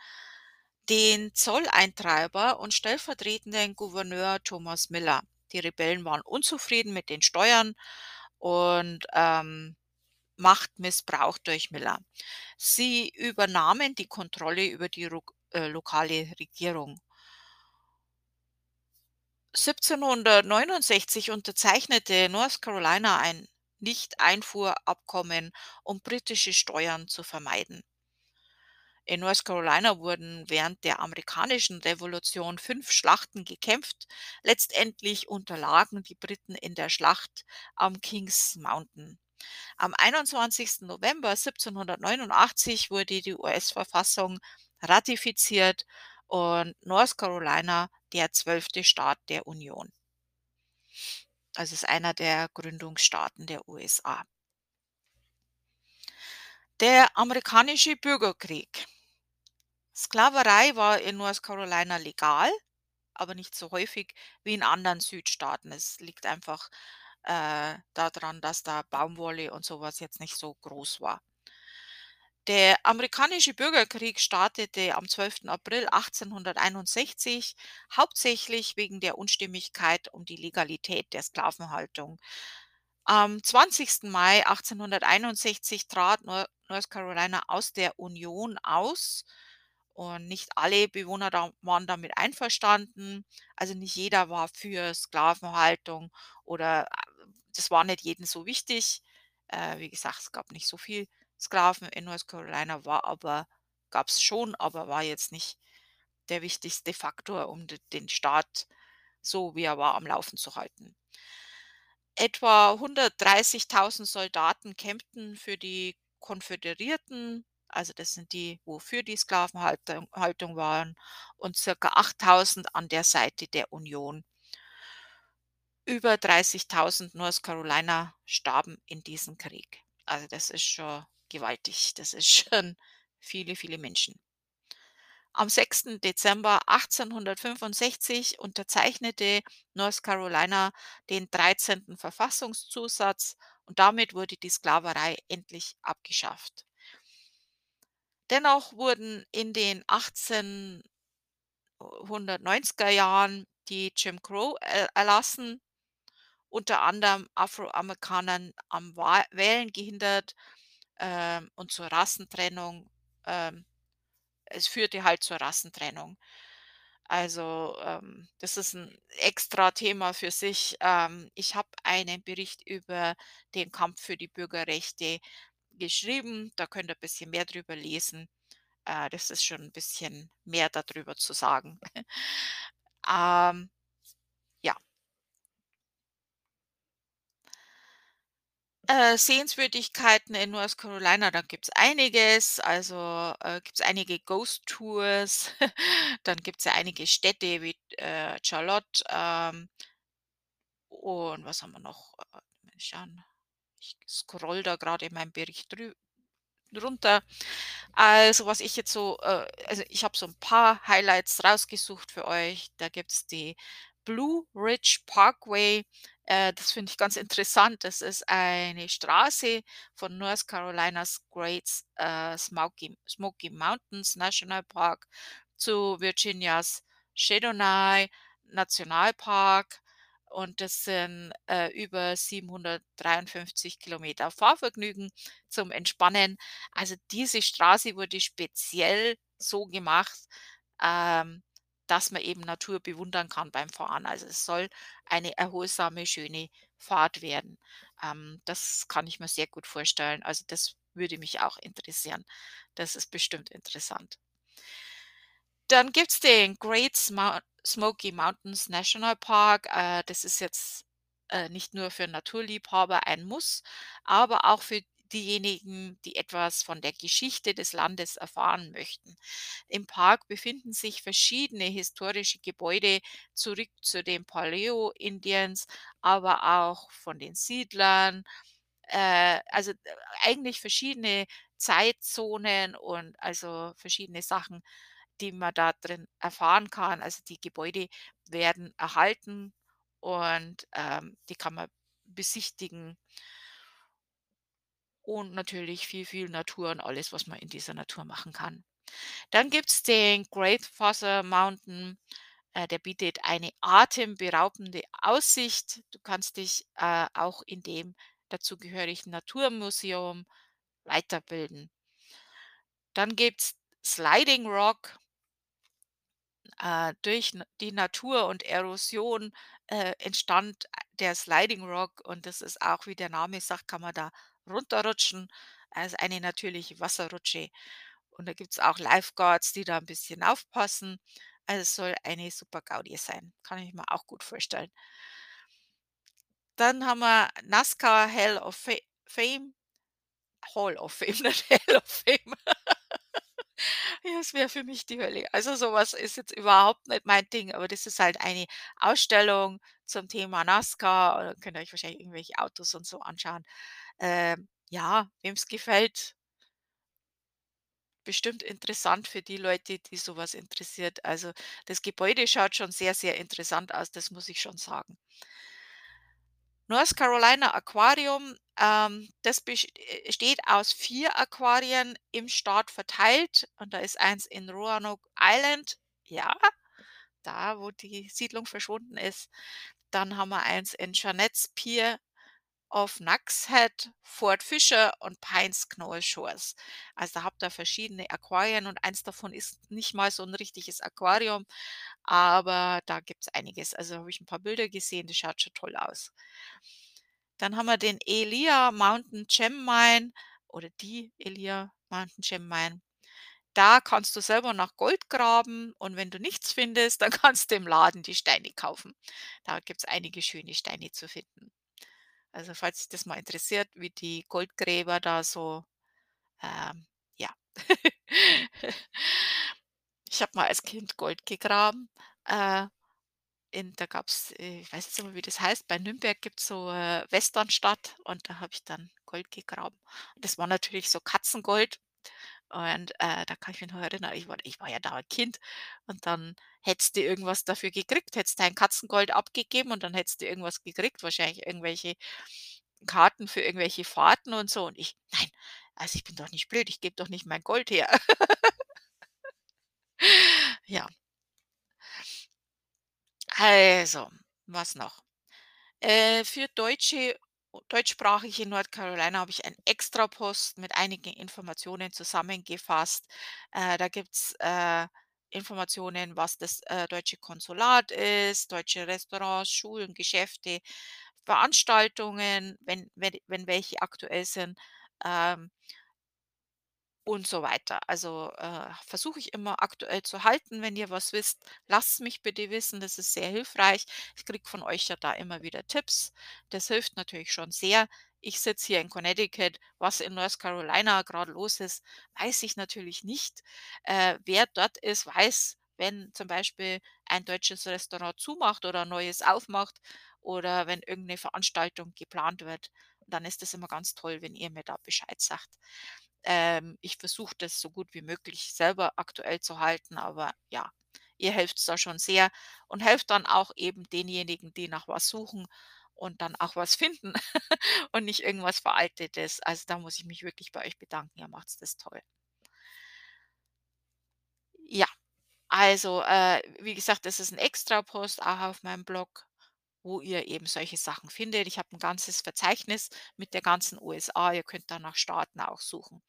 den Zolleintreiber und stellvertretenden Gouverneur Thomas Miller. Die Rebellen waren unzufrieden mit den Steuern und, ähm, Machtmissbrauch durch Miller. Sie übernahmen die Kontrolle über die äh, lokale Regierung. 1769 unterzeichnete North Carolina ein Nichteinfuhrabkommen, um britische Steuern zu vermeiden. In North Carolina wurden während der Amerikanischen Revolution 5 Schlachten gekämpft. Letztendlich unterlagen die Briten in der Schlacht am Kings Mountain. Am 21. November 1789 wurde die US-Verfassung ratifiziert und North Carolina der 12. Staat der Union. Also, ist einer der Gründungsstaaten der USA. Der amerikanische Bürgerkrieg. Sklaverei war in North Carolina legal, aber nicht so häufig wie in anderen Südstaaten. Es liegt einfach, äh, da dran, dass da Baumwolle und so was jetzt nicht so groß war. Der amerikanische Bürgerkrieg startete am 12. April 1861, hauptsächlich wegen der Unstimmigkeit um die Legalität der Sklavenhaltung. Am 20. Mai 1861 trat Nor North Carolina aus der Union aus und nicht alle Bewohner waren damit einverstanden. Also, nicht jeder war für Sklavenhaltung oder das war nicht jedem so wichtig. Äh, wie gesagt, es gab nicht so viel Sklaven in North Carolina, war aber gab's schon, aber war jetzt nicht der wichtigste Faktor, um den Staat so, wie er war, am Laufen zu halten. Etwa 130.000 Soldaten kämpften für die Konföderierten, also das sind die, wo für die Sklavenhaltung Haltung waren und circa 8.000 an der Seite der Union. Über 30.000 North Carolina starben in diesem Krieg. Also, das ist schon gewaltig. Das ist schon viele, viele Menschen. Am 6. Dezember 1865 unterzeichnete North Carolina den 13. Verfassungszusatz und damit wurde die Sklaverei endlich abgeschafft. Dennoch wurden in den 1890er Jahren die Jim Crow er erlassen, unter anderem Afroamerikanern am Wählen gehindert, ähm, und zur Rassentrennung, ähm es führte halt zur Rassentrennung. Also, ähm, das ist 'n Extra-Thema für sich. Ähm, ich habe einen Bericht über den Kampf für die Bürgerrechte geschrieben. Da könnt ihr bisschen mehr drüber lesen. Äh, das ist schon 'n bisschen mehr da drüber zu sagen. Ähm, ja. Äh, Sehenswürdigkeiten in North Carolina, da gibt's einiges. Also, äh, gibt's einige Ghost Tours. Dann gibt's ja einige Städte wie, äh, Charlotte, ähm und was haben wir noch? Äh. Ich scrolle da grade in meinem Bericht drü. Also, was ich jetzt so äh, also, ich habe so 'n paar Highlights rausgesucht für euch. Da gibt's die Blue Ridge Parkway. Äh, das finde ich ganz interessant. Das ist eine Straße von North Carolinas Great äh, Smoky Smoky Mountains National Park zu Virginias Shedonai Nationalpark und das sind, äh, über 753 Kilometer Fahrvergnügen zum Entspannen. Also, diese Straße wurde speziell so gemacht, ähm, dass man eben Natur bewundern kann beim Fahren. Also, es soll eine erholsame, schöne Fahrt werden. Ähm, das kann ich mir sehr gut vorstellen. Also, das würde mich auch interessieren. Das ist bestimmt interessant. Dann gibt's den Great Smo Smoky Mountains National Park. Äh, das ist jetzt, äh, nicht nur für Naturliebhaber ein Muss, aber auch für diejenigen, die etwas von der Geschichte des Landes erfahren möchten. Im Park befinden sich verschiedene historische Gebäude zurück zu den Paleo-Indians, aber auch von den Siedlern. Äh, also, äh, eigentlich verschiedene Zeitzonen und also, verschiedene Sachen, die man da drin erfahren kann. Also, die Gebäude werden erhalten und, ähm, die kann man besichtigen. Und natürlich viel, viel Natur und alles, was man in dieser Natur machen kann. Dann gibt's den Great Father Mountain. Äh, der bietet eine atemberaubende Aussicht. Du kannst dich, äh, auch in dem dazugehörigen Naturmuseum weiterbilden. Dann gibt's Sliding Rock. Äh, durch die Natur und Erosion, äh, entstand a der Sliding Rock und das ist auch, wie der Name sagt, kann man da runterrutschen. Also, eine natürliche Wasserrutsche. Und da gibt's auch Lifeguards, die da 'n bisschen aufpassen. Also, es soll eine super Gaudi sein. Kann ich mir auch gut vorstellen. Dann haben wir NASCAR Hall of Fa Fame. Hall of Fame, nicht Hell of Fame. Ja, es wäre für mich die Hölle. Also, so was ist jetzt überhaupt nicht mein Ding, aber das ist halt eine Ausstellung zum Thema NASCAR da könnt ihr euch wahrscheinlich irgendwelche Autos und so anschauen. Ähm, ja, wem's gefällt bestimmt interessant für die Leute, die so was interessiert. Also, das Gebäude schaut schon sehr, sehr interessant aus, das muss ich schon sagen. North Carolina Aquarium, ähm, das best äh, aus 4 Aquarien im Staat verteilt und da ist eins in Roanoke Island, ja, da, wo die Siedlung verschwunden ist. Dann haben wir eins in Jeanette's Pier auf Nucks Head, Fort Fisher und Pines Knoll Shores. Also, da habt ihr verschiedene Aquarien und eins davon ist nicht mal so 'n richtiges Aquarium, aber da gibt's einiges. Also, habe ich 'n paar Bilder gesehen, das schaut schon toll aus. Dann haben wir den Elia Mountain Gem Mine oder die Elia Mountain Gem Mine. Da kannst du selber nach Gold graben und wenn du nichts findest, dann kannst du im Laden die Steine kaufen. Da gibt's einige schöne Steine zu finden. Also, falls dich das mal interessiert, wie die Goldgräber da so, ähm, ja. Ich habe mal als Kind Gold gegraben, äh, in da gab's äh, ich weiß jetzt nicht mehr, wie das heißt, bei Nürnberg gibt's so, äh, Westernstadt und da habe ich dann Gold gegraben. Und das war natürlich so Katzengold. Und, äh, da kann ich mich noch erinnern, ich war ich war ja da 'n Kind und dann hättest du irgendwas dafür gekriegt, hättest dein Katzengold abgegeben und dann hättest du irgendwas gekriegt, wahrscheinlich irgendwelche Karten für irgendwelche Fahrten und so. Und ich: „Nein, also, ich bin doch nicht blöd, ich gebe doch nicht mein Gold her.“ Ja. Also, was noch? Äh, für Deutsche deutschsprachige North Carolina habe ich einen Extrapost mit einigen Informationen zusammengefasst. Äh, da gibt's, äh, Informationen, was das, äh, deutsche Konsulat ist, deutsche Restaurants, Schulen, Geschäfte, Veranstaltungen, wenn wenn wenn welche aktuell sind, ähm und so weiter. Also, äh, versuche ich immer aktuell zu halten. Wenn ihr was wisst, lasst's mich bitte wissen, das ist sehr hilfreich. Ich kriege von euch ja da immer wieder Tipps. Das hilft natürlich schon sehr. Ich sitze hier in Connecticut. Was in North Carolina grad los ist, weiß ich natürlich nicht. Äh, wer dort ist, weiß, wenn zum Beispiel ein deutsches Restaurant zumacht oder 'n neues aufmacht oder wenn irgend 'ne Veranstaltung geplant wird, dann ist das immer ganz toll, wenn ihr mir da Bescheid sagt. Ähm, ich versuche das so gut wie möglich selber aktuell zu halten, aber ja, ihr helft's da schon sehr und helft dann auch eben denjenigen, die nach was suchen und dann auch was finden und nicht irgendwas Veraltetes. Also, da muss ich mich wirklich bei euch bedanken. Ihr macht's das toll. Ja, also, äh, wie gesagt, das ist 'n Extrapost auch auf meinem Blog, wo ihr eben solche Sachen findet. Ich habe 'n ganzes Verzeichnis mit der ganzen USA. Ihr könnt da nach Staaten auch suchen.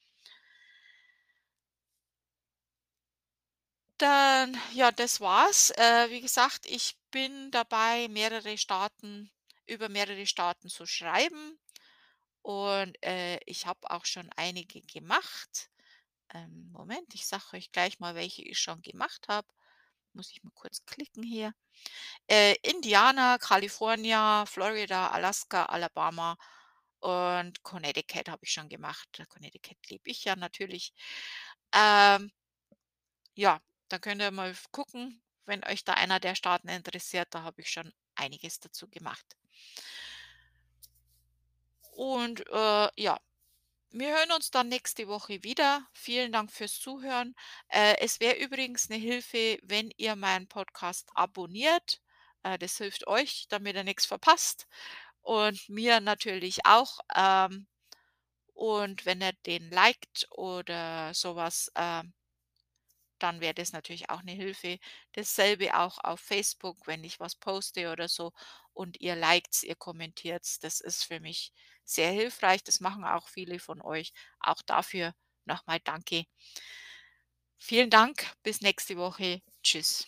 Dann ja, das war's. Äh, wie gesagt, ich bin dabei, mehrere Staaten über mehrere Staaten zu schreiben und, äh, ich habe auch schon einige gemacht. Ähm, Moment, ich sage euch gleich mal, welche ich schon gemacht habe. Muss ich mal kurz klicken hier. Äh, Indiana, California, Florida, Alaska, Alabama und Connecticut habe ich schon gemacht. Connecticut liebe ich ja natürlich. Ähm ja, da könnt ihr mal gucken, wenn euch da einer der Staaten interessiert, da habe ich schon einiges dazu gemacht. Und, äh, ja, wir hören uns dann nächste Woche wieder. Vielen Dank fürs Zuhören. Äh, es wäre übrigens 'ne Hilfe, wenn ihr meinen Podcast abonniert. Äh, das hilft euch, damit ihr nix verpasst und mir natürlich auch. Ähm, und wenn ihr den liked oder so was, ähm dann wäre das natürlich auch 'ne Hilfe. Dasselbe auch auf Facebook, wenn ich was poste oder so und ihr liked's, ihr kommentiert's. Das ist für mich sehr hilfreich. Das machen auch viele von euch. Auch dafür noch mal danke. Vielen Dank. Bis nächste Woche. Tschüss.